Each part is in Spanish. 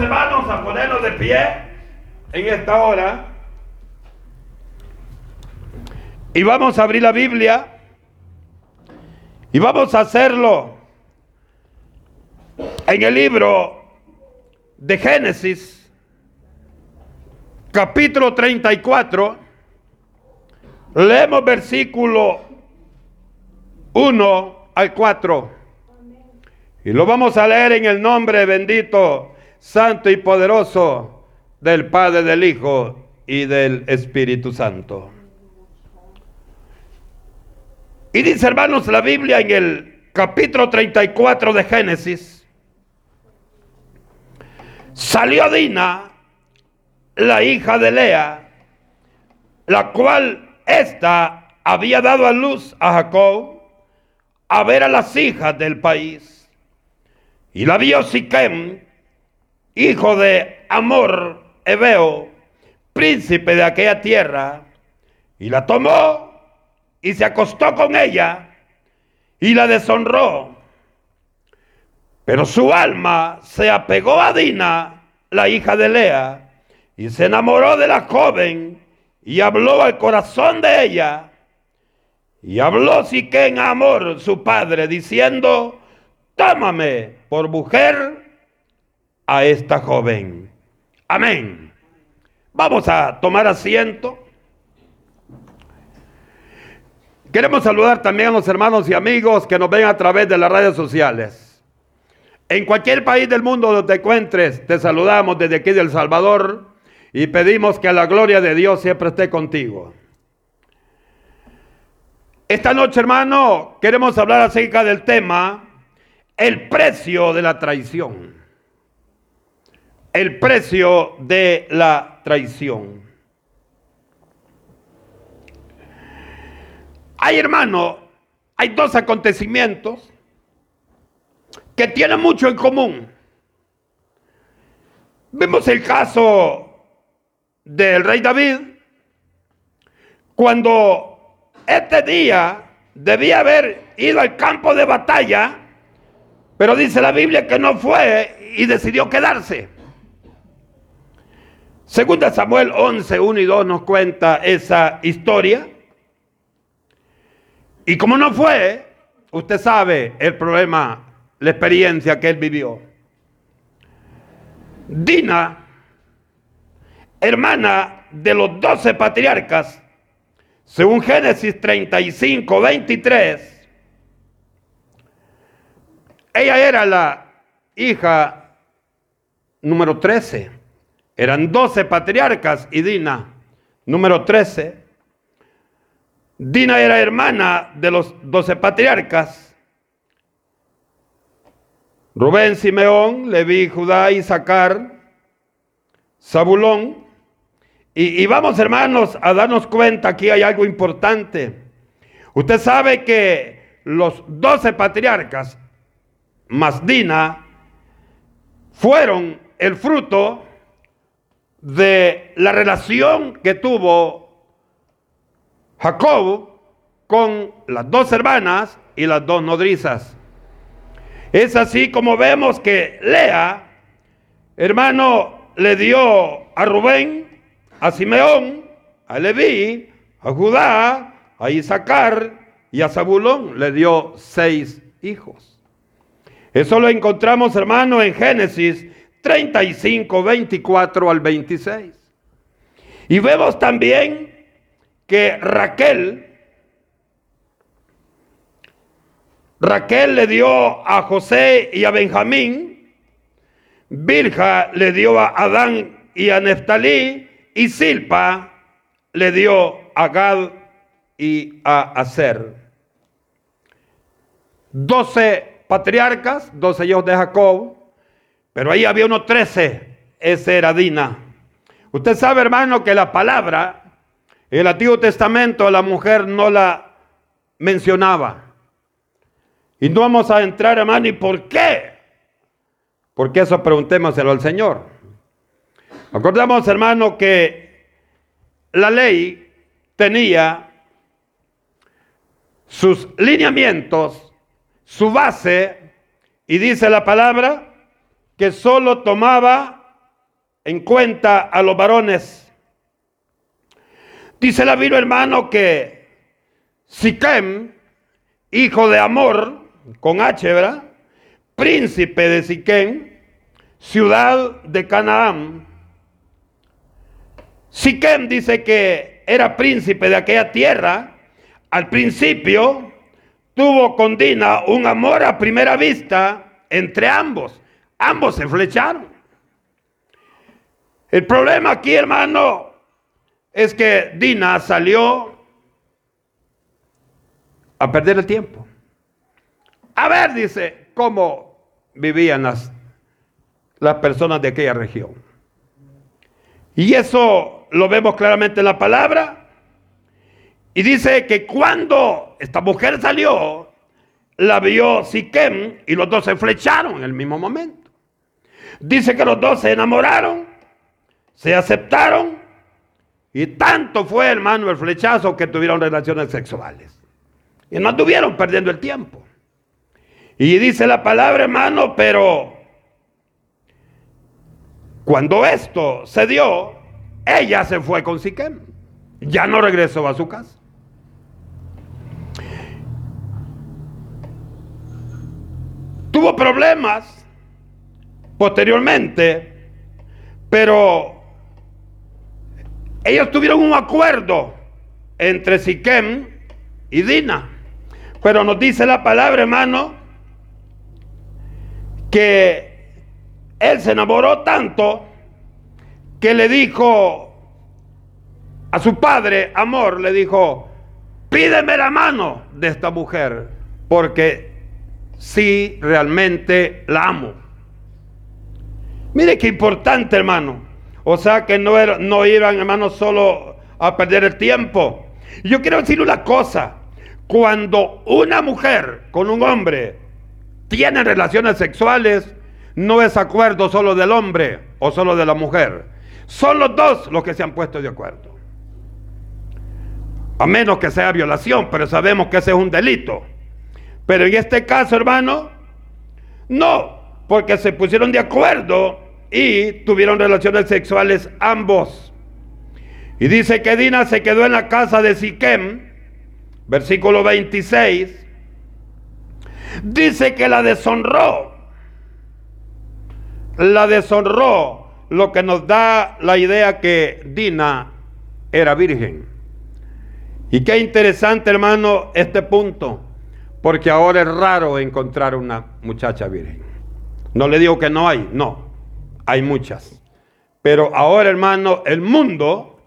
Hermanos, a ponernos de pie en esta hora. Y vamos a abrir la Biblia. Y vamos a hacerlo en el libro de Génesis, capítulo 34. Leemos versículo 1 al 4. Y lo vamos a leer en el nombre bendito santo y poderoso del Padre, del Hijo y del Espíritu Santo. Y dice, hermanos, la Biblia en el capítulo 34 de Génesis, salió Dina, la hija de Lea, la cual ésta había dado a luz a Jacob a ver a las hijas del país. Y la vio Siquem, hijo de Amor Ebeo, príncipe de aquella tierra, y la tomó y se acostó con ella y la deshonró. Pero su alma se apegó a Dina, la hija de Lea, y se enamoró de la joven y habló al corazón de ella. Y habló Siquén a Amor, su padre, diciendo, tómame por mujer a esta joven. Amén. Vamos a tomar asiento. Queremos saludar también a los hermanos y amigos que nos ven a través de las redes sociales. En cualquier país del mundo donde te encuentres, te saludamos desde aquí del Salvador y pedimos que la gloria de Dios siempre esté contigo. Esta noche, hermano, queremos hablar acerca del tema, el precio de la traición el precio de la traición. Hay hermano, hay dos acontecimientos que tienen mucho en común. Vemos el caso del rey David, cuando este día debía haber ido al campo de batalla, pero dice la Biblia que no fue y decidió quedarse. Segunda Samuel 11, 1 y 2 nos cuenta esa historia. Y como no fue, usted sabe el problema, la experiencia que él vivió. Dina, hermana de los doce patriarcas, según Génesis 35, 23, ella era la hija número 13 eran doce patriarcas y Dina, número 13. Dina era hermana de los doce patriarcas. Rubén, Simeón, Leví, Judá, Isaacar, Zabulón. Y, y vamos hermanos a darnos cuenta, aquí hay algo importante. Usted sabe que los doce patriarcas, más Dina, fueron el fruto de la relación que tuvo Jacob con las dos hermanas y las dos nodrizas. Es así como vemos que Lea, hermano, le dio a Rubén, a Simeón, a Leví, a Judá, a Isaacar y a Zabulón. Le dio seis hijos. Eso lo encontramos, hermano, en Génesis 35, 24 al 26. Y vemos también que Raquel, Raquel le dio a José y a Benjamín, Virja le dio a Adán y a Neftalí, y Silpa le dio a Gad y a Aser. Doce patriarcas, doce hijos de Jacob, pero ahí había unos trece. Ese era Dina. Usted sabe, hermano, que la palabra, el Antiguo Testamento, la mujer no la mencionaba. Y no vamos a entrar, hermano, ¿y por qué? Porque eso preguntémoselo al Señor. Acordamos, hermano, que la ley tenía sus lineamientos, su base, y dice la palabra, que solo tomaba en cuenta a los varones. Dice la Biblia, hermano, que Siquem, hijo de Amor, con H. Príncipe de Siquem, ciudad de Canaán. Siquem dice que era príncipe de aquella tierra. Al principio tuvo con Dina un amor a primera vista entre ambos. Ambos se flecharon. El problema aquí, hermano, es que Dina salió a perder el tiempo. A ver, dice, cómo vivían las las personas de aquella región. Y eso lo vemos claramente en la palabra. Y dice que cuando esta mujer salió, la vio Siquem y los dos se flecharon en el mismo momento. Dice que los dos se enamoraron, se aceptaron y tanto fue, hermano, el flechazo que tuvieron relaciones sexuales. Y no anduvieron perdiendo el tiempo. Y dice la palabra, hermano, pero cuando esto se dio, ella se fue con Siquem. Ya no regresó a su casa. Tuvo problemas posteriormente, pero ellos tuvieron un acuerdo entre Siquem y Dina. Pero nos dice la palabra, hermano, que él se enamoró tanto que le dijo a su padre, amor, le dijo, pídeme la mano de esta mujer, porque sí realmente la amo. Mire qué importante, hermano. O sea que no, era, no iban, hermano, solo a perder el tiempo. Yo quiero decir una cosa. Cuando una mujer con un hombre tiene relaciones sexuales, no es acuerdo solo del hombre o solo de la mujer. Son los dos los que se han puesto de acuerdo. A menos que sea violación, pero sabemos que ese es un delito. Pero en este caso, hermano, no, porque se pusieron de acuerdo y tuvieron relaciones sexuales ambos. Y dice que Dina se quedó en la casa de Siquem, versículo 26. Dice que la deshonró la deshonró, lo que nos da la idea que Dina era virgen. Y qué interesante, hermano, este punto, porque ahora es raro encontrar una muchacha virgen. No le digo que no hay, no, hay muchas. Pero ahora, hermano, el mundo,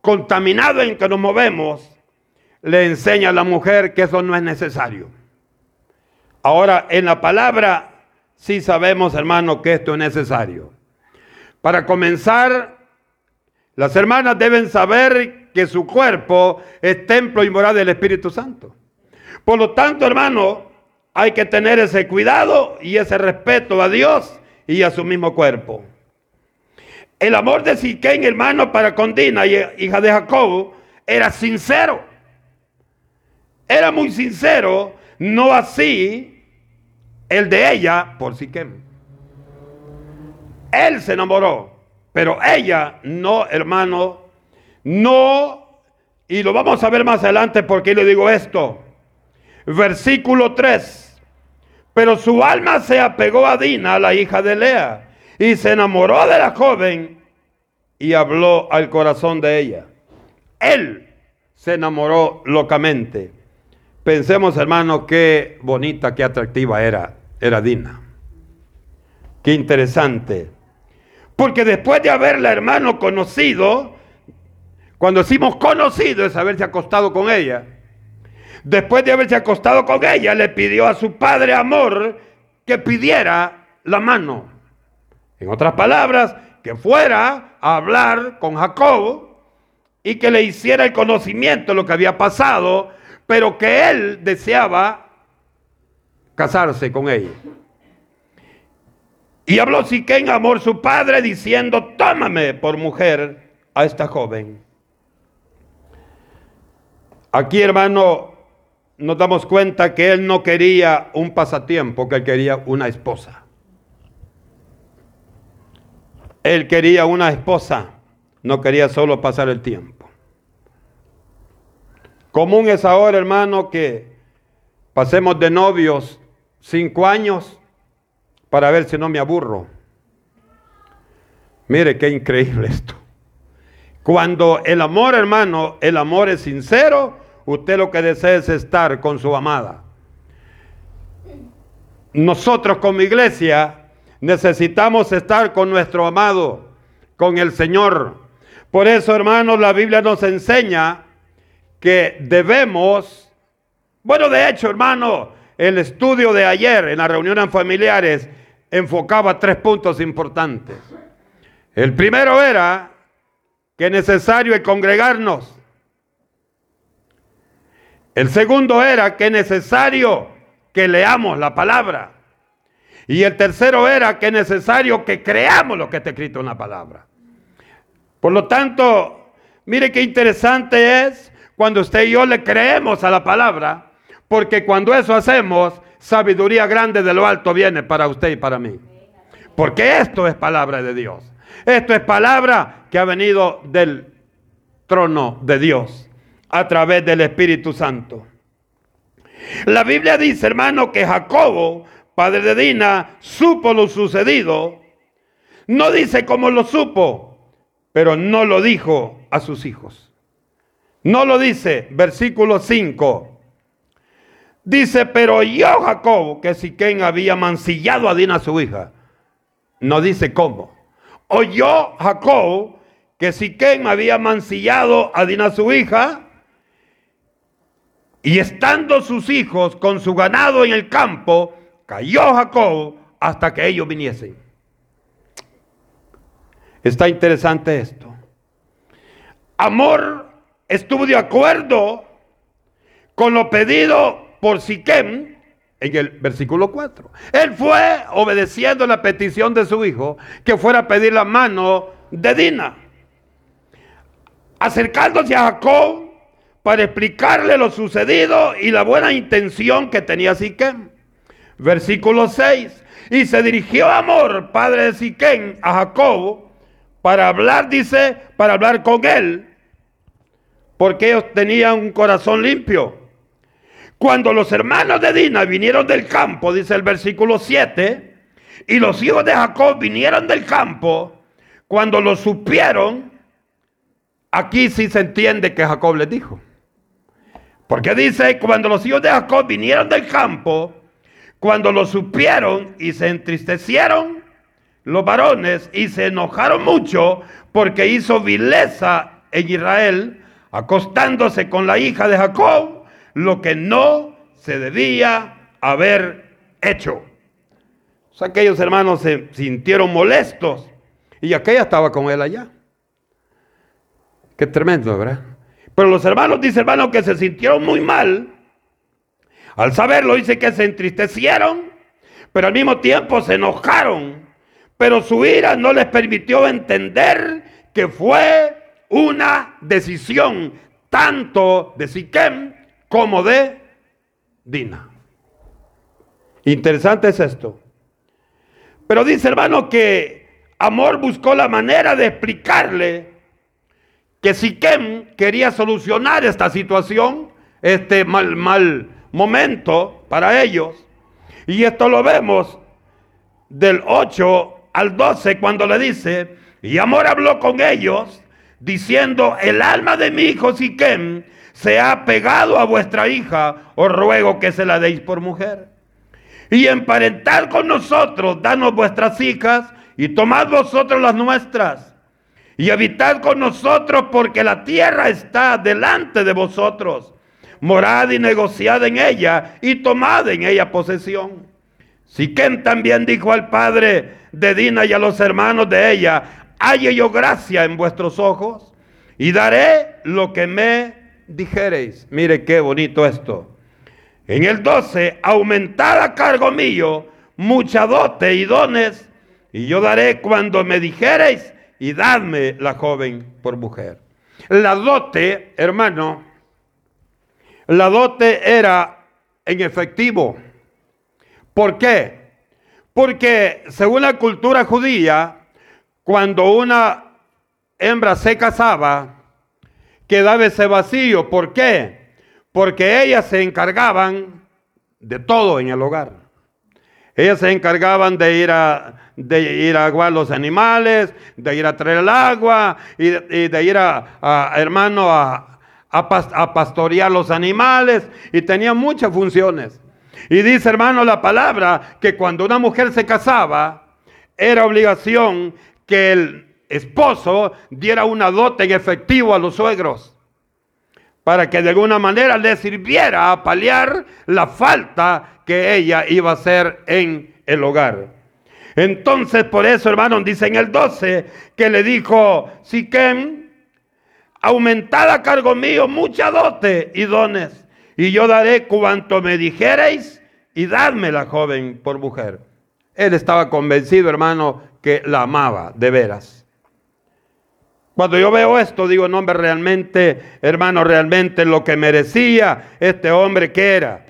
contaminado en que nos movemos, le enseña a la mujer que eso no es necesario. Ahora, en la palabra sí sabemos, hermano, que esto es necesario. Para comenzar, las hermanas deben saber que su cuerpo es templo y morada del Espíritu Santo. Por lo tanto, hermano, hay que tener ese cuidado y ese respeto a Dios y a su mismo cuerpo. El amor de Siquén, hermano, para con Dina, hija de Jacob, era sincero. Era muy sincero, no así el de ella por Siquem. Él se enamoró, pero ella no, hermano, no, y lo vamos a ver más adelante porque le digo esto. Versículo 3. Pero su alma se apegó a Dina, la hija de Lea, y se enamoró de la joven y habló al corazón de ella. Él se enamoró locamente. Pensemos, hermano, qué bonita, qué atractiva era era Dina. Qué interesante. Porque después de haberla, hermano, conocido, cuando decimos conocido es haberse acostado con ella. Después de haberse acostado con ella, le pidió a su padre amor que pidiera la mano. En otras palabras, que fuera a hablar con Jacob y que le hiciera el conocimiento de lo que había pasado, pero que él deseaba casarse con ella. Y habló Siquén amor su padre diciendo, tómame por mujer a esta joven. Aquí, hermano, nos damos cuenta que él no quería un pasatiempo, que él quería una esposa. Él quería una esposa, no quería solo pasar el tiempo. Común es ahora, hermano, que pasemos de novios cinco años para ver si no me aburro. Mire qué increíble esto. Cuando el amor, hermano, el amor es sincero, usted lo que desea es estar con su amada. Nosotros como iglesia necesitamos estar con nuestro amado, con el Señor. Por eso, hermanos, la Biblia nos enseña que debemos, bueno, de hecho, hermano, el estudio de ayer en las reuniones familiares enfocaba tres puntos importantes. El primero era que es necesario congregarnos. El segundo era que es necesario que leamos la palabra. Y el tercero era que es necesario que creamos lo que está escrito en la palabra. Por lo tanto, mire qué interesante es cuando usted y yo le creemos a la palabra, porque cuando eso hacemos, sabiduría grande de lo alto viene para usted y para mí. Porque esto es palabra de Dios. Esto es palabra que ha venido del trono de Dios a través del Espíritu Santo. La Biblia dice, hermano, que Jacobo, padre de Dina, supo lo sucedido. No dice cómo lo supo, pero no lo dijo a sus hijos. No lo dice, versículo 5. Dice, pero yo, Jacobo, que Siquén había mancillado a Dina su hija. No dice cómo. Oyó Jacob que Siquén había mancillado a Dina su hija y estando sus hijos con su ganado en el campo, cayó Jacob hasta que ellos viniesen. Está interesante esto. Amor estuvo de acuerdo con lo pedido por Siquem en el versículo 4. Él fue obedeciendo la petición de su hijo que fuera a pedir la mano de Dina. Acercándose a Jacob, para explicarle lo sucedido y la buena intención que tenía Siquem. Versículo 6. Y se dirigió Amor, padre de Siquem, a Jacob para hablar, dice, para hablar con él, porque ellos tenían un corazón limpio. Cuando los hermanos de Dina vinieron del campo, dice el versículo 7, y los hijos de Jacob vinieron del campo, cuando lo supieron, aquí sí se entiende que Jacob les dijo. Porque dice, cuando los hijos de Jacob vinieron del campo, cuando lo supieron y se entristecieron los varones y se enojaron mucho porque hizo vileza en Israel, acostándose con la hija de Jacob, lo que no se debía haber hecho. O sea, aquellos hermanos se sintieron molestos y aquella estaba con él allá. Qué tremendo, ¿verdad? Pero los hermanos, dice hermano, que se sintieron muy mal. Al saberlo, dice que se entristecieron, pero al mismo tiempo se enojaron. Pero su ira no les permitió entender que fue una decisión tanto de Siquem como de Dina. Interesante es esto. Pero dice hermano que Amor buscó la manera de explicarle que Siquem quería solucionar esta situación, este mal, mal momento para ellos. Y esto lo vemos del 8 al 12 cuando le dice, y Amor habló con ellos diciendo, el alma de mi hijo Siquem se ha pegado a vuestra hija, os ruego que se la deis por mujer. Y emparentad con nosotros, danos vuestras hijas y tomad vosotros las nuestras y habitad con nosotros porque la tierra está delante de vosotros. Morad y negociad en ella y tomad en ella posesión. Siquem también dijo al padre de Dina y a los hermanos de ella, halle yo gracia en vuestros ojos y daré lo que me dijereis. Mire qué bonito esto. En el 12, aumentad a cargo mío mucha dote y dones, y yo daré cuando me dijereis y dadme la joven por mujer. La dote, hermano, la dote era en efectivo. ¿Por qué? Porque según la cultura judía, cuando una hembra se casaba, quedaba ese vacío. ¿Por qué? Porque ellas se encargaban de todo en el hogar. Ellas se encargaban de ir a, de ir a aguar los animales, de ir a traer el agua y de, ir a, hermano a, a, pastorear los animales y tenían muchas funciones. Y dice hermano la palabra que cuando una mujer se casaba era obligación que el esposo diera una dote en efectivo a los suegros para que de alguna manera le sirviera a paliar la falta que ella iba a hacer en el hogar. Entonces, por eso, hermano, dice en el 12 que le dijo Siquem, aumentada cargo mío mucha dote y dones, y yo daré cuanto me dijereis y dadme la joven por mujer. Él estaba convencido, hermano, que la amaba de veras. Cuando yo veo esto, digo, no, hombre, realmente, hermano, realmente lo que merecía este hombre que era,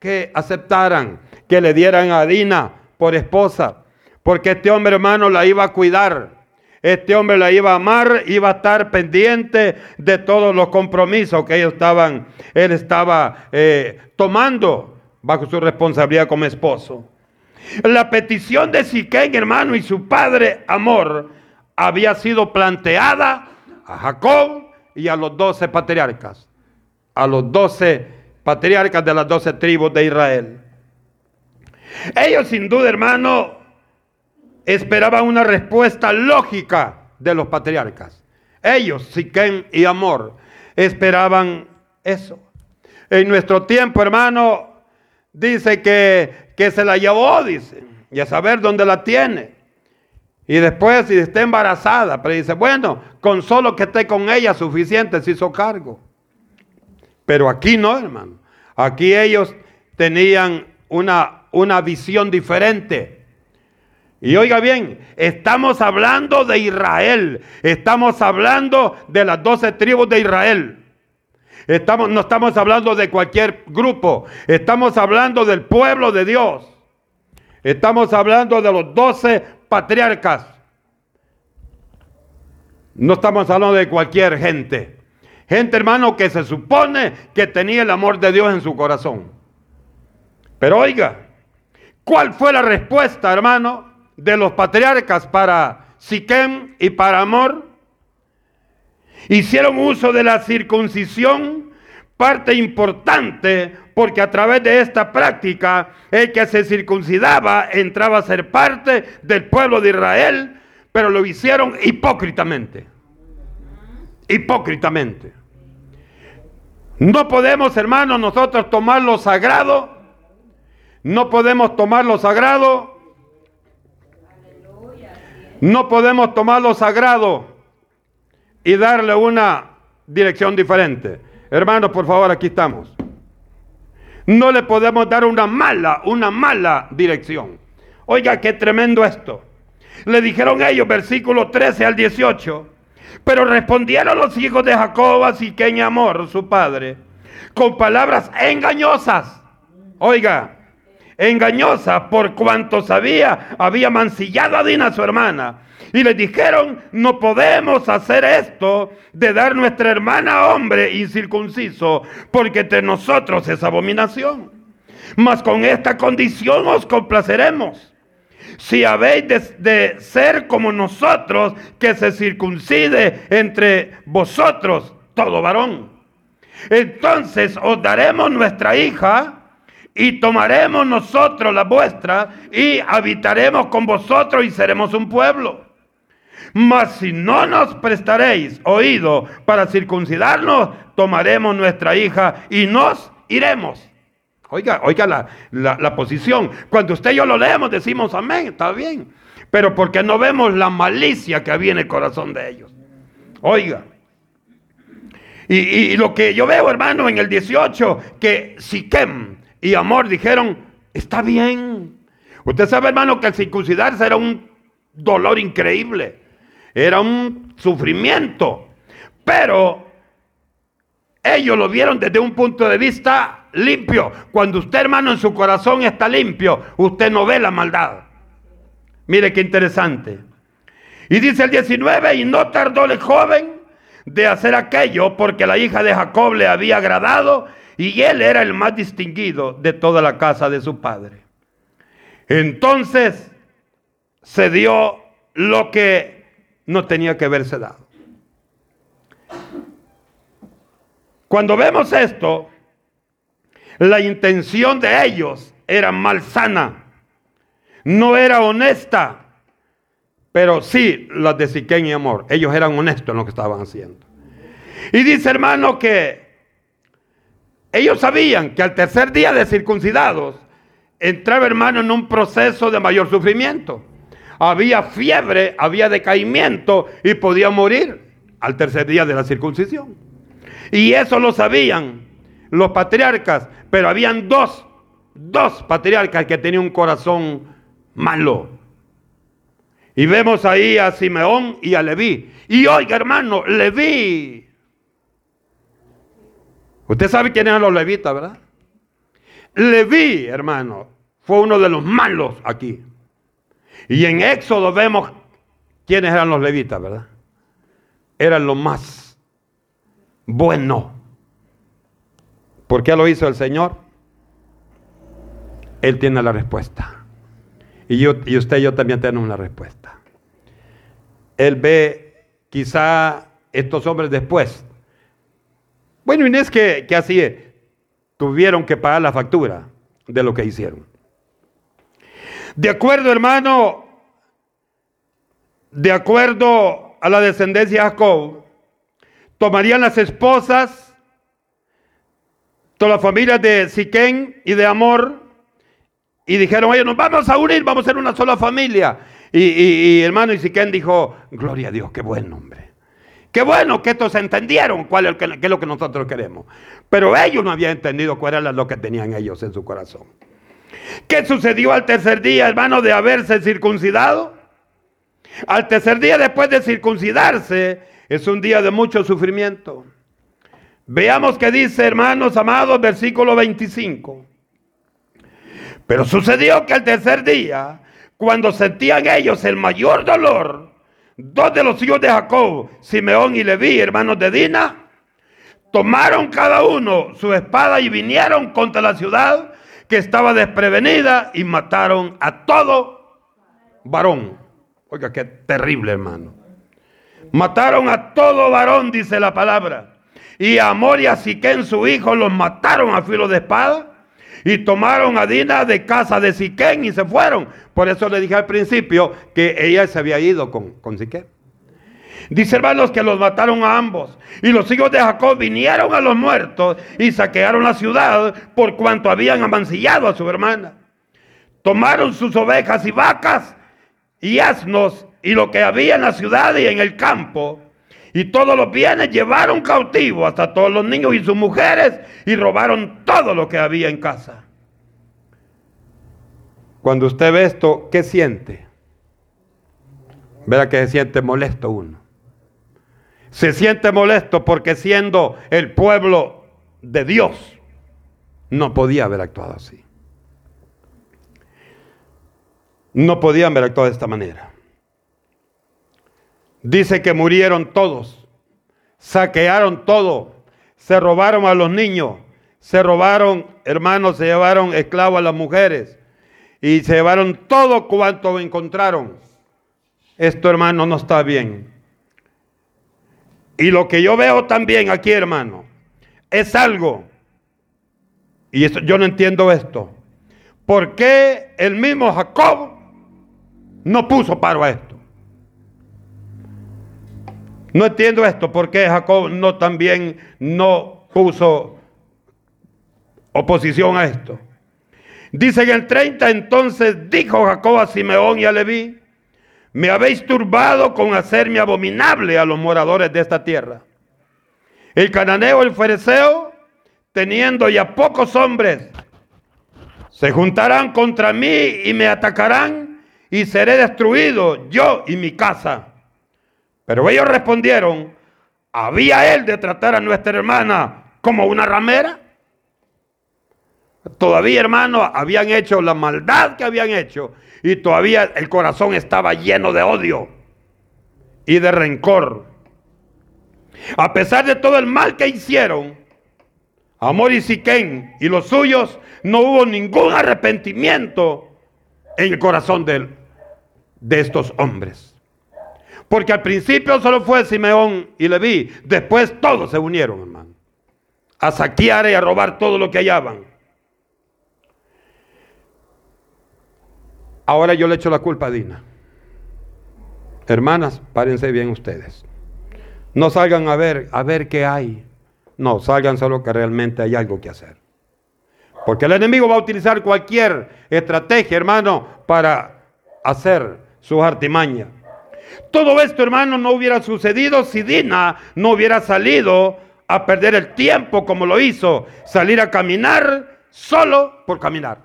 que aceptaran, que le dieran a Dina por esposa, porque este hombre, hermano, la iba a cuidar. Este hombre la iba a amar, iba a estar pendiente de todos los compromisos que ellos estaban, él estaba eh, tomando bajo su responsabilidad como esposo. La petición de Siquén, hermano, y su padre Amor había sido planteada a Jacob y a los doce patriarcas, a los doce patriarcas de las doce tribus de Israel. Ellos sin duda, hermano, esperaban una respuesta lógica de los patriarcas. Ellos, Siquén y Amor, esperaban eso. En nuestro tiempo, hermano, dice que, que se la llevó, dice, y a saber dónde la tiene. Y después, si está embarazada, pero dice, bueno, con solo que esté con ella suficiente se hizo cargo. Pero aquí no, hermano. Aquí ellos tenían una, una visión diferente. Y oiga bien, estamos hablando de Israel. Estamos hablando de las doce tribus de Israel. Estamos, no estamos hablando de cualquier grupo. Estamos hablando del pueblo de Dios. Estamos hablando de los doce patriarcas. No estamos hablando de cualquier gente. Gente, hermano, que se supone que tenía el amor de Dios en su corazón. Pero oiga, ¿cuál fue la respuesta, hermano, de los patriarcas para Siquem y para Amor? Hicieron uso de la circuncisión, parte importante porque a través de esta práctica el que se circuncidaba entraba a ser parte del pueblo de Israel, pero lo hicieron hipócritamente. Hipócritamente. No podemos, hermanos, nosotros tomar lo sagrado. No podemos tomar lo sagrado. No podemos tomar lo sagrado y darle una dirección diferente. Hermanos, por favor, aquí estamos. No le podemos dar una mala, una mala dirección. Oiga, qué tremendo esto. Le dijeron ellos, versículo 13 al 18. Pero respondieron los hijos de Jacob a Siquén Amor, su padre, con palabras engañosas. Oiga, engañosas por cuanto sabía, había mancillado a Dina, su hermana, y le dijeron, no podemos hacer esto de dar nuestra hermana hombre incircunciso, porque entre nosotros es abominación. Mas con esta condición os complaceremos. Si habéis de, ser como nosotros, que se circuncide entre vosotros todo varón. Entonces os daremos nuestra hija y tomaremos nosotros la vuestra y habitaremos con vosotros y seremos un pueblo. Mas si no nos prestaréis oído para circuncidarnos, tomaremos nuestra hija y nos iremos. Oiga, oiga la, la, posición. Cuando usted y yo lo leemos, decimos amén, está bien. Pero porque no vemos la malicia que había en el corazón de ellos. Oiga. Y, y, lo que yo veo, hermano, en el 18, que Siquem y Amor dijeron, está bien. Usted sabe, hermano, que el circuncidarse era un dolor increíble. Era un sufrimiento. Pero ellos lo vieron desde un punto de vista limpio. Cuando usted, hermano, en su corazón está limpio, usted no ve la maldad. Mire qué interesante. Y dice el 19, y no tardó el joven de hacer aquello porque la hija de Jacob le había agradado y él era el más distinguido de toda la casa de su padre. Entonces se dio lo que no tenía que haberse dado. Cuando vemos esto, la intención de ellos era malsana, no era honesta, pero sí las de Siquén y Amor. Ellos eran honestos en lo que estaban haciendo. Y dice hermano que ellos sabían que al tercer día de circuncidados entraba hermano en un proceso de mayor sufrimiento. Había fiebre, había decaimiento y podía morir al tercer día de la circuncisión. Y eso lo sabían los patriarcas, pero habían dos, dos patriarcas que tenían un corazón malo. Y vemos ahí a Simeón y a Leví. Y oiga, hermano, Leví. Usted sabe quiénes eran los levitas, ¿verdad? Leví, hermano, fue uno de los malos aquí. Y en Éxodo vemos quiénes eran los levitas, ¿verdad? Eran los más buenos. ¿Por qué lo hizo el Señor? Él tiene la respuesta. Y, yo, y usted y yo también tenemos una respuesta. Él ve quizá estos hombres después. Bueno, es que, que así es. Tuvieron que pagar la factura de lo que hicieron. De acuerdo, hermano, de acuerdo a la descendencia de Jacob, tomarían las esposas, todas las familias de Siquén y de Amor, y dijeron, oye, nos vamos a unir, vamos a ser una sola familia. Y, y, hermano Isiquén dijo, gloria a Dios, qué buen hombre. Qué bueno que estos entendieron cuál es, qué es lo que nosotros queremos. Pero ellos no habían entendido cuál era lo que tenían ellos en su corazón. ¿Qué sucedió al tercer día, hermano, de haberse circuncidado? Al tercer día después de circuncidarse es un día de mucho sufrimiento. Veamos qué dice, hermanos amados, versículo 25. Pero sucedió que al tercer día, cuando sentían ellos el mayor dolor, dos de los hijos de Jacob, Simeón y Leví, hermanos de Dina, tomaron cada uno su espada y vinieron contra la ciudad que estaba desprevenida y mataron a todo varón. Oiga, qué terrible, hermano. Mataron a todo varón, dice la palabra. Y a Amor y a Siquén, su hijo, los mataron a filo de espada y tomaron a Dina de casa de Siquén y se fueron. Por eso le dije al principio que ella se había ido con, con Siquén. Dice hermanos que los mataron a ambos. Y los hijos de Jacob vinieron a los muertos y saquearon la ciudad por cuanto habían amancillado a su hermana. Tomaron sus ovejas y vacas y asnos y lo que había en la ciudad y en el campo y todos los bienes llevaron cautivo hasta todos los niños y sus mujeres y robaron todo lo que había en casa. Cuando usted ve esto, ¿qué siente? Verá que se siente molesto uno. Se siente molesto porque siendo el pueblo de Dios, no podía haber actuado así. No podían haber actuado de esta manera. Dice que murieron todos, saquearon todo, se robaron a los niños, se robaron, hermanos, se llevaron esclavos a las mujeres y se llevaron todo cuanto encontraron. Esto, hermano, no está bien. Y lo que yo veo también aquí, hermano, es algo, y yo no entiendo esto, ¿por qué el mismo Jacob no puso paro a esto? No entiendo esto, porque Jacob no también no puso oposición a esto. Dice en el 30, entonces dijo Jacob a Simeón y a Leví, me habéis turbado con hacerme abominable a los moradores de esta tierra. El cananeo, el fereceo, teniendo ya pocos hombres, se juntarán contra mí y me atacarán y seré destruido yo y mi casa. Pero ellos respondieron, ¿había él de tratar a nuestra hermana como una ramera? Todavía, hermano, habían hecho la maldad que habían hecho y todavía el corazón estaba lleno de odio. y de rencor. A pesar de todo el mal que hicieron, Amor y Siquén y los suyos, no hubo ningún arrepentimiento en el corazón de, de estos hombres. Porque al principio solo fue Simeón y Leví, después todos se unieron, hermano, a saquear y a robar todo lo que hallaban. Ahora yo le echo la culpa a Dina. Hermanas, párense bien ustedes. No salgan a ver, a ver qué hay. No, salgan solo que realmente hay algo que hacer. Porque el enemigo va a utilizar cualquier estrategia, hermano, para hacer su artimaña. Todo esto, hermano, no hubiera sucedido si Dina no hubiera salido a perder el tiempo como lo hizo, salir a caminar solo por caminar.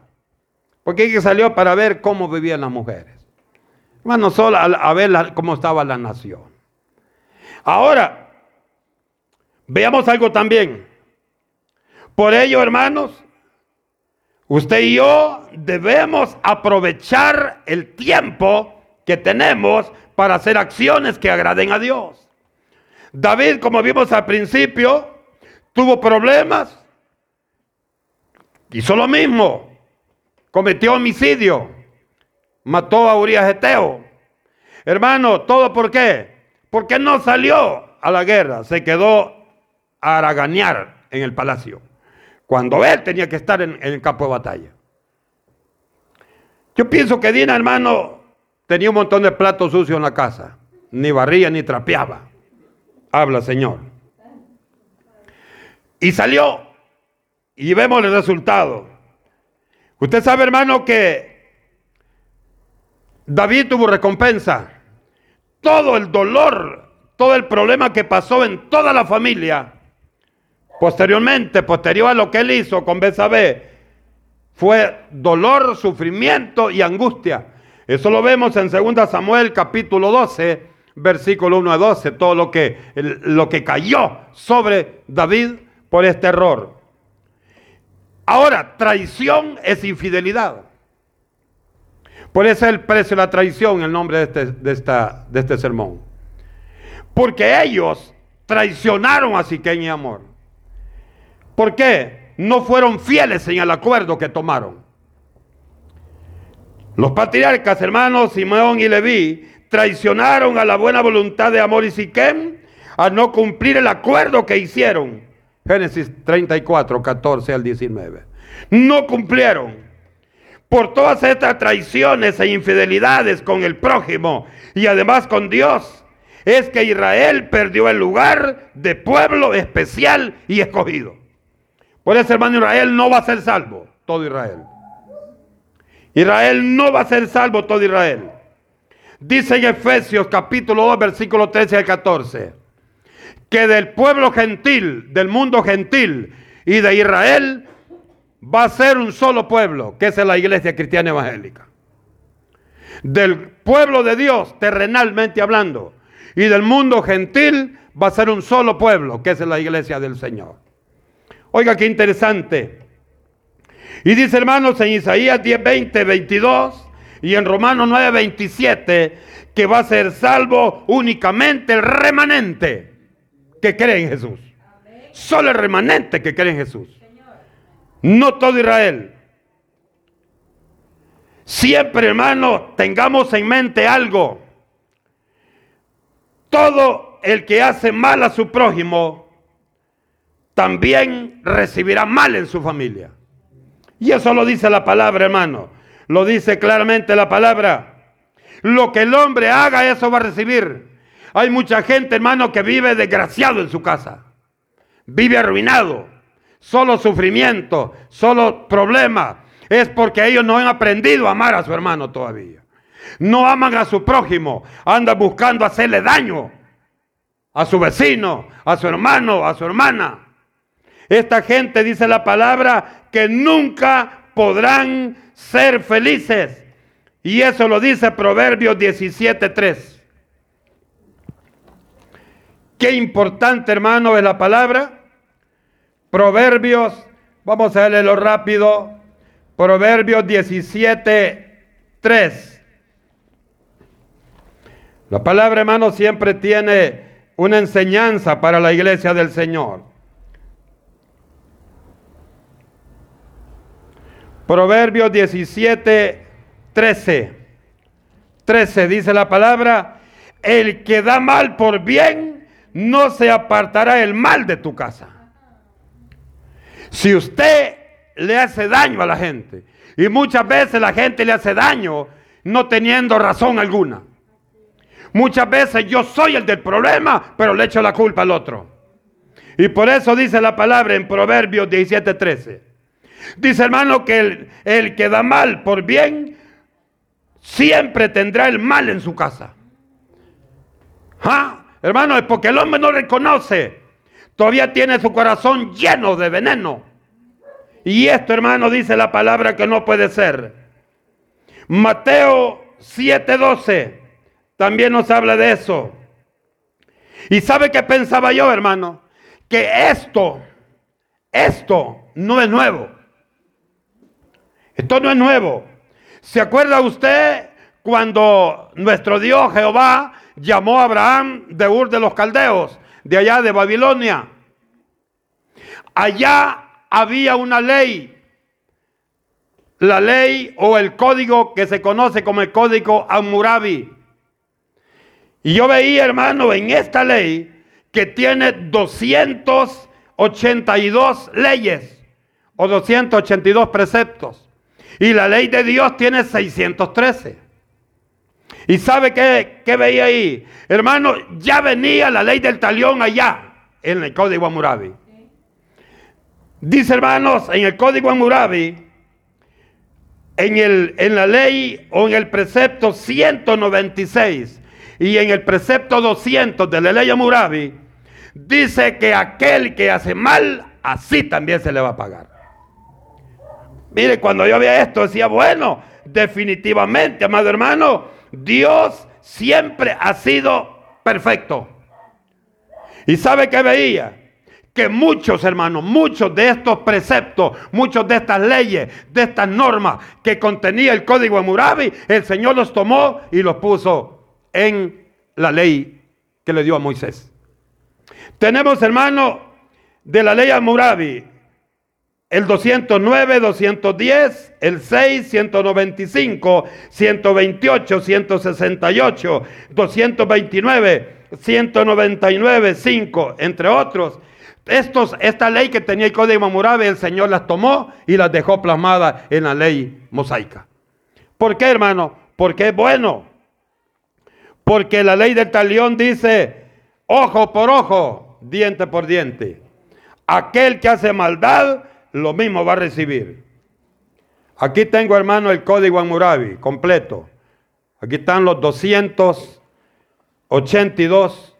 Porque ella salió para ver cómo vivían las mujeres. Hermano, solo a, ver cómo estaba la nación. Ahora, Veamos algo también. Por ello, hermanos, usted y yo debemos aprovechar el tiempo que tenemos para hacer acciones que agraden a Dios. David, como vimos al principio, tuvo problemas, hizo lo mismo, cometió homicidio, mató a Urias Eteo. Hermano, ¿todo por qué? Porque no salió a la guerra, se quedó haraganear en el palacio, cuando él tenía que estar en, el campo de batalla. Yo pienso que Dina, hermano, tenía un montón de platos sucios en la casa, ni barría ni trapeaba. Habla, Señor. Y salió, y vemos el resultado. Usted sabe, hermano, que David tuvo recompensa. Todo el dolor, todo el problema que pasó en toda la familia, Posteriormente, posterior a lo que él hizo con Besabé, fue dolor, sufrimiento y angustia. Eso lo vemos en 2 Samuel capítulo 12, versículo 1 a 12, todo lo que, lo que cayó sobre David por este error. Ahora, traición es infidelidad. Por eso el precio de la traición, el nombre de este, de, esta, de este sermón. Porque ellos traicionaron a Siquén y Amor. ¿Por qué? No fueron fieles en el acuerdo que tomaron. Los patriarcas, hermanos Simeón y Leví, traicionaron a la buena voluntad de Amor y Siquem al no cumplir el acuerdo que hicieron. Génesis 34, 14 al 19. No cumplieron. Por todas estas traiciones e infidelidades con el prójimo y además con Dios, es que Israel perdió el lugar de pueblo especial y escogido. Por eso, hermano, Israel no va a ser salvo, todo Israel. Israel no va a ser salvo, todo Israel. Dice en Efesios capítulo 2, versículo 13 al 14, que del pueblo gentil, del mundo gentil y de Israel va a ser un solo pueblo, que es la iglesia cristiana evangélica. Del pueblo de Dios, terrenalmente hablando, y del mundo gentil va a ser un solo pueblo, que es la iglesia del Señor. Oiga, qué interesante. Y dice, hermanos, en Isaías 10, 20, 22 y en Romanos 9, 27, que va a ser salvo únicamente el remanente que cree en Jesús. Solo el remanente que cree en Jesús. No todo Israel. Siempre, hermano, tengamos en mente algo. Todo el que hace mal a su prójimo también recibirá mal en su familia. Y eso lo dice la palabra, hermano. Lo dice claramente la palabra. Lo que el hombre haga, eso va a recibir. Hay mucha gente, hermano, que vive desgraciado en su casa. Vive arruinado. Solo sufrimiento, solo problema. Es porque ellos no han aprendido a amar a su hermano todavía. No aman a su prójimo. Andan buscando hacerle daño a su vecino, a su hermano, a su hermana. Esta gente dice la palabra que nunca podrán ser felices. Y eso lo dice Proverbios 17.3. Qué importante, hermano, es la palabra. Proverbios, vamos a leerlo rápido. Proverbios 17.3. La palabra, hermano, siempre tiene una enseñanza para la iglesia del Señor. Proverbios 17, 13. 13 dice la palabra, el que da mal por bien, no se apartará el mal de tu casa. Si usted le hace daño a la gente, y muchas veces la gente le hace daño no teniendo razón alguna. Muchas veces yo soy el del problema, pero le echo la culpa al otro. Y por eso dice la palabra en Proverbios 17:13. Dice hermano que el, que da mal por bien, siempre tendrá el mal en su casa. ¿Ah? Hermano, es porque el hombre no reconoce. Todavía tiene su corazón lleno de veneno. Y esto, hermano, dice la palabra que no puede ser. Mateo 7:12 también nos habla de eso. Y sabe que pensaba yo, hermano, que esto, esto no es nuevo. Esto no es nuevo. ¿Se acuerda usted cuando nuestro Dios Jehová llamó a Abraham de Ur de los Caldeos, de allá de Babilonia? Allá había una ley, la ley o el código que se conoce como el código Amurabi. Y yo veía, hermano, en esta ley que tiene 282 leyes o 282 preceptos. Y la ley de Dios tiene 613. ¿Y sabe qué, qué veía ahí? Hermano, ya venía la ley del talión allá en el código Amurabi. Dice hermanos, en el código Amurabi, en, el, en la ley o en el precepto 196 y en el precepto 200 de la ley Amurabi, dice que aquel que hace mal, así también se le va a pagar. Mire, cuando yo veía esto, decía, bueno, definitivamente, amado hermano, Dios siempre ha sido perfecto. ¿Y sabe qué veía? Que muchos hermanos, muchos de estos preceptos, muchos de estas leyes, de estas normas que contenía el código Amurabi, el Señor los tomó y los puso en la ley que le dio a Moisés. Tenemos, hermano, de la ley Amurabi, el 209, 210, el 6, 195, 128, 168, 229, 199, 5, entre otros. Esta ley que tenía el código Hammurabi, el Señor las tomó y las dejó plasmadas en la ley mosaica. ¿Por qué, hermano? Porque es bueno. Porque la ley del talión dice, ojo por ojo, diente por diente. Aquel que hace maldad, lo mismo va a recibir. Aquí tengo, hermano, el código Hammurabi completo. Aquí están los 282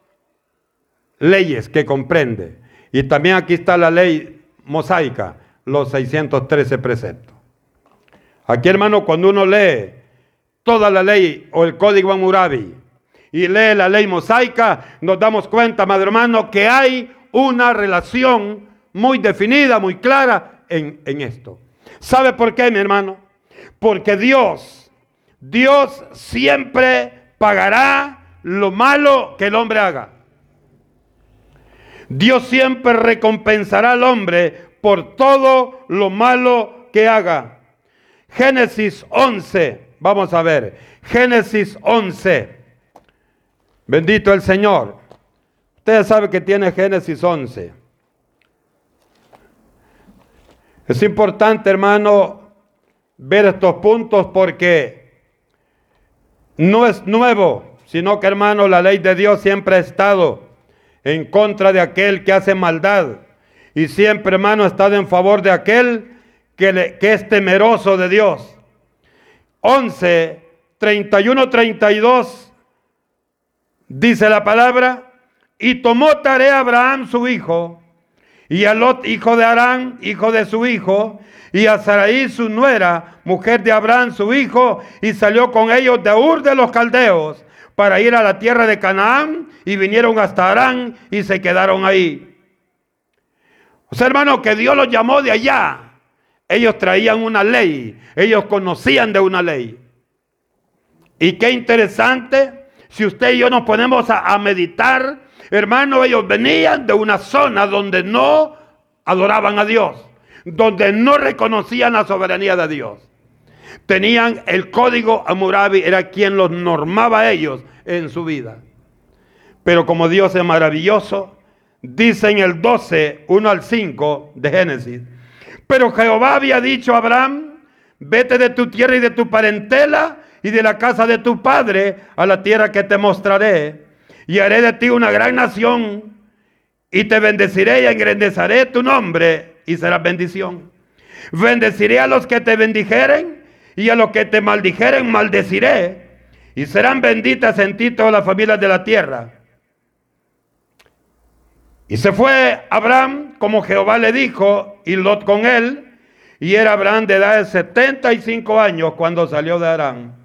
leyes que comprende. Y también aquí está la ley mosaica, los 613 preceptos. Aquí, hermano, cuando uno lee toda la ley o el código Hammurabi y lee la ley mosaica, nos damos cuenta, madre hermano, que hay una relación muy definida, muy clara en, en esto. ¿Sabe por qué, mi hermano? Porque Dios, Dios siempre pagará lo malo que el hombre haga. Dios siempre recompensará al hombre por todo lo malo que haga. Génesis 11, vamos a ver, Génesis 11. Bendito el Señor. Ustedes saben que tiene Génesis 11. Es importante, hermano, ver estos puntos porque no es nuevo, sino que, hermano, la ley de Dios siempre ha estado en contra de aquel que hace maldad. Y siempre, hermano, ha estado en favor de aquel que, que es temeroso de Dios. 11, 31, 32, dice la palabra, y tomó tarea Abraham su hijo y a Lot, hijo de Arán, hijo de su hijo, y a Sarai, su nuera, mujer de Abraham, su hijo, y salió con ellos de Ur de los Caldeos para ir a la tierra de Canaán, y vinieron hasta Arán y se quedaron ahí. O sea, hermano, que Dios los llamó de allá. Ellos traían una ley, ellos conocían de una ley. Y qué interesante, si usted y yo nos ponemos a meditar, hermano, ellos venían de una zona donde no adoraban a Dios, donde no reconocían la soberanía de Dios. Tenían el código Amurabi, era quien los normaba a ellos en su vida. Pero como Dios es maravilloso, dice en el 12, 1 al 5 de Génesis, pero Jehová había dicho a Abraham, vete de tu tierra y de tu parentela y de la casa de tu padre a la tierra que te mostraré, y haré de ti una gran nación, y te bendeciré y engrandeceré tu nombre, y será bendición. Bendeciré a los que te bendijeren, y a los que te maldijeren maldeciré, y serán benditas en ti todas las familias de la tierra. Y se fue Abraham como Jehová le dijo, y Lot con él, y era Abraham de edad de 75 años cuando salió de Arán.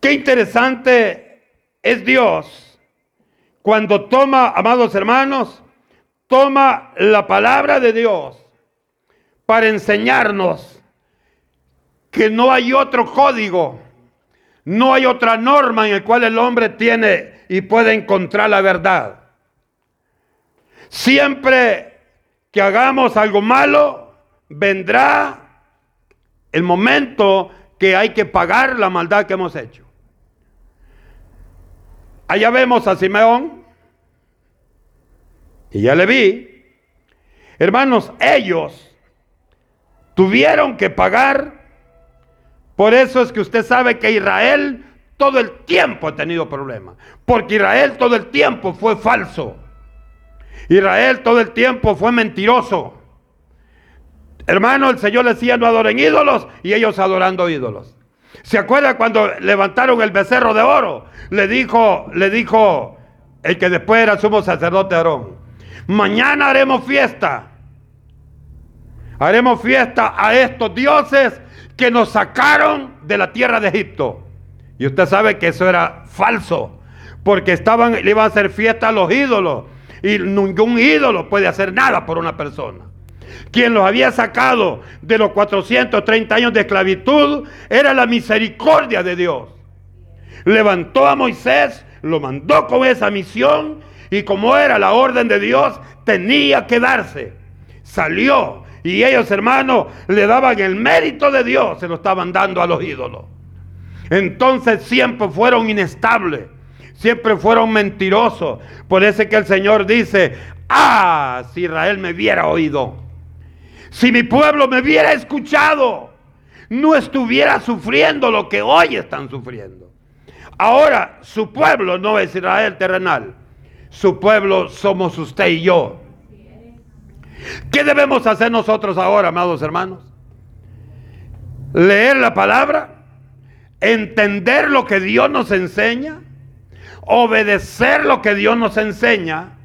Qué interesante es Dios cuando toma, amados hermanos, toma la palabra de Dios para enseñarnos que no hay otro código, no hay otra norma en el cual el hombre tiene y puede encontrar la verdad. Siempre que hagamos algo malo, vendrá el momento que hay que pagar la maldad que hemos hecho. Allá vemos a Simeón y ya le vi. Hermanos, ellos tuvieron que pagar por eso es que usted sabe que Israel todo el tiempo ha tenido problemas. Porque Israel todo el tiempo fue falso. Israel todo el tiempo fue mentiroso. Hermano, el Señor le decía no adoren ídolos y ellos adorando ídolos. ¿Se acuerda cuando levantaron el becerro de oro? Le dijo, le dijo el que después era sumo sacerdote Aarón. Mañana haremos fiesta. Haremos fiesta a estos dioses que nos sacaron de la tierra de Egipto. Y usted sabe que eso era falso, porque estaban, le iban a hacer fiesta a los ídolos. Y ningún ídolo puede hacer nada por una persona. Quien los había sacado de los 430 años de esclavitud era la misericordia de Dios. Levantó a Moisés, lo mandó con esa misión y como era la orden de Dios, tenía que darse. Salió y ellos, hermanos, le daban el mérito de Dios, se lo estaban dando a los ídolos. Entonces siempre fueron inestables, siempre fueron mentirosos. Por eso es que el Señor dice, ah, si Israel me hubiera oído, si mi pueblo me hubiera escuchado, no estuviera sufriendo lo que hoy están sufriendo. Ahora, su pueblo no es Israel terrenal, su pueblo somos usted y yo. ¿Qué debemos hacer nosotros ahora, amados hermanos? Leer la palabra, entender lo que Dios nos enseña, obedecer lo que Dios nos enseña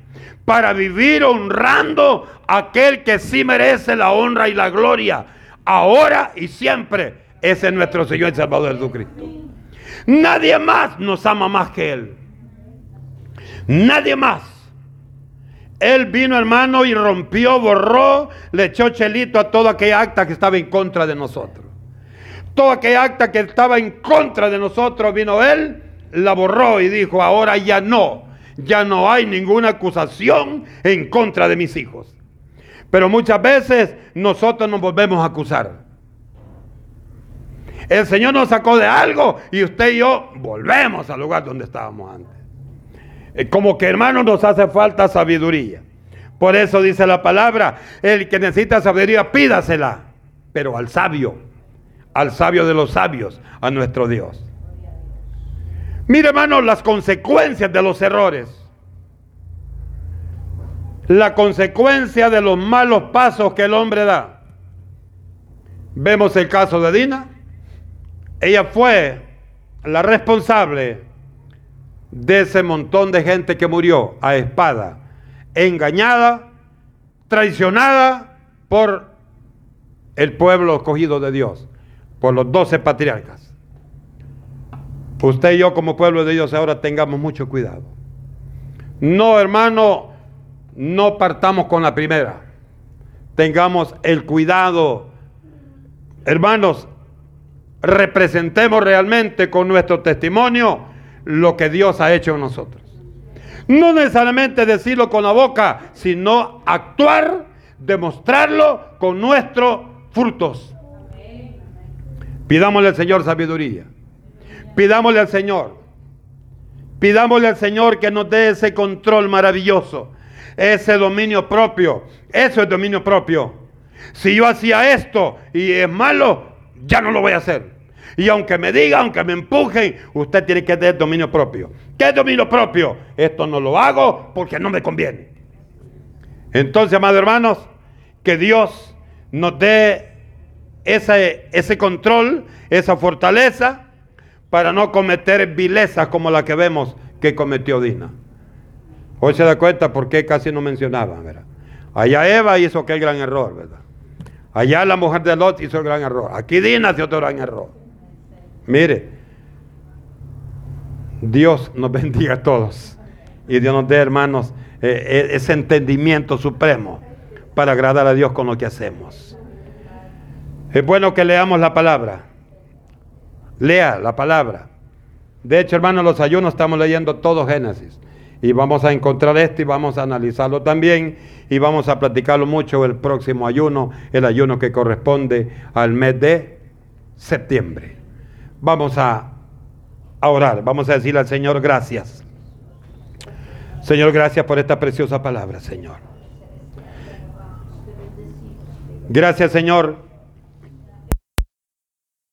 para vivir honrando a aquel que sí merece la honra y la gloria, ahora y siempre. Ese es nuestro Señor y Salvador Jesucristo. Nadie más nos ama más que Él. Nadie más. Él vino, hermano, y rompió, borró, le echó chelito a toda aquella acta que estaba en contra de nosotros. Toda aquella acta que estaba en contra de nosotros, vino Él, la borró y dijo, ahora ya no, ya no hay ninguna acusación en contra de mis hijos. Pero muchas veces nosotros nos volvemos a acusar. El Señor nos sacó de algo y usted y yo volvemos al lugar donde estábamos antes. Eh, como que hermanos nos hace falta sabiduría. Por eso dice la palabra, el que necesita sabiduría, pídasela, pero al sabio, al sabio de los sabios, a nuestro Dios. Mire hermano, las consecuencias de los errores. La consecuencia de los malos pasos que el hombre da. Vemos el caso de Dina. Ella fue la responsable de ese montón de gente que murió a espada, engañada, traicionada por el pueblo escogido de Dios, por los doce patriarcas. Usted y yo como pueblo de Dios ahora tengamos mucho cuidado. No, hermano, no partamos con la primera. Tengamos el cuidado. Hermanos, representemos realmente con nuestro testimonio lo que Dios ha hecho en nosotros. No necesariamente decirlo con la boca, sino actuar, demostrarlo con nuestros frutos. Pidámosle al Señor sabiduría. Pidámosle al Señor. Pidámosle al Señor que nos dé ese control maravilloso, ese dominio propio. Eso es dominio propio. Si yo hacía esto y es malo, ya no lo voy a hacer. Y aunque me diga, aunque me empujen, usted tiene que tener dominio propio. ¿Qué dominio propio? Esto no lo hago porque no me conviene. Entonces, amados hermanos, que Dios nos dé ese, ese control, esa fortaleza, para no cometer vilezas como la que vemos que cometió Dina. Hoy se da cuenta por qué casi no mencionaba, ¿verdad? Allá Eva hizo aquel gran error, ¿verdad? Allá la mujer de Lot hizo el gran error. Aquí Dina hizo otro gran error. Mire, Dios nos bendiga a todos. Y Dios nos dé, hermanos, eh, eh, ese entendimiento supremo para agradar a Dios con lo que hacemos. Es bueno que leamos la palabra. Lea la palabra. De hecho, hermanos, los ayunos estamos leyendo todo Génesis. Y vamos a encontrar esto y vamos a analizarlo también. Y vamos a platicarlo mucho el próximo ayuno, el ayuno que corresponde al mes de septiembre. Vamos a, orar, vamos a decirle al Señor gracias. Señor, gracias por esta preciosa palabra, Señor. Gracias, Señor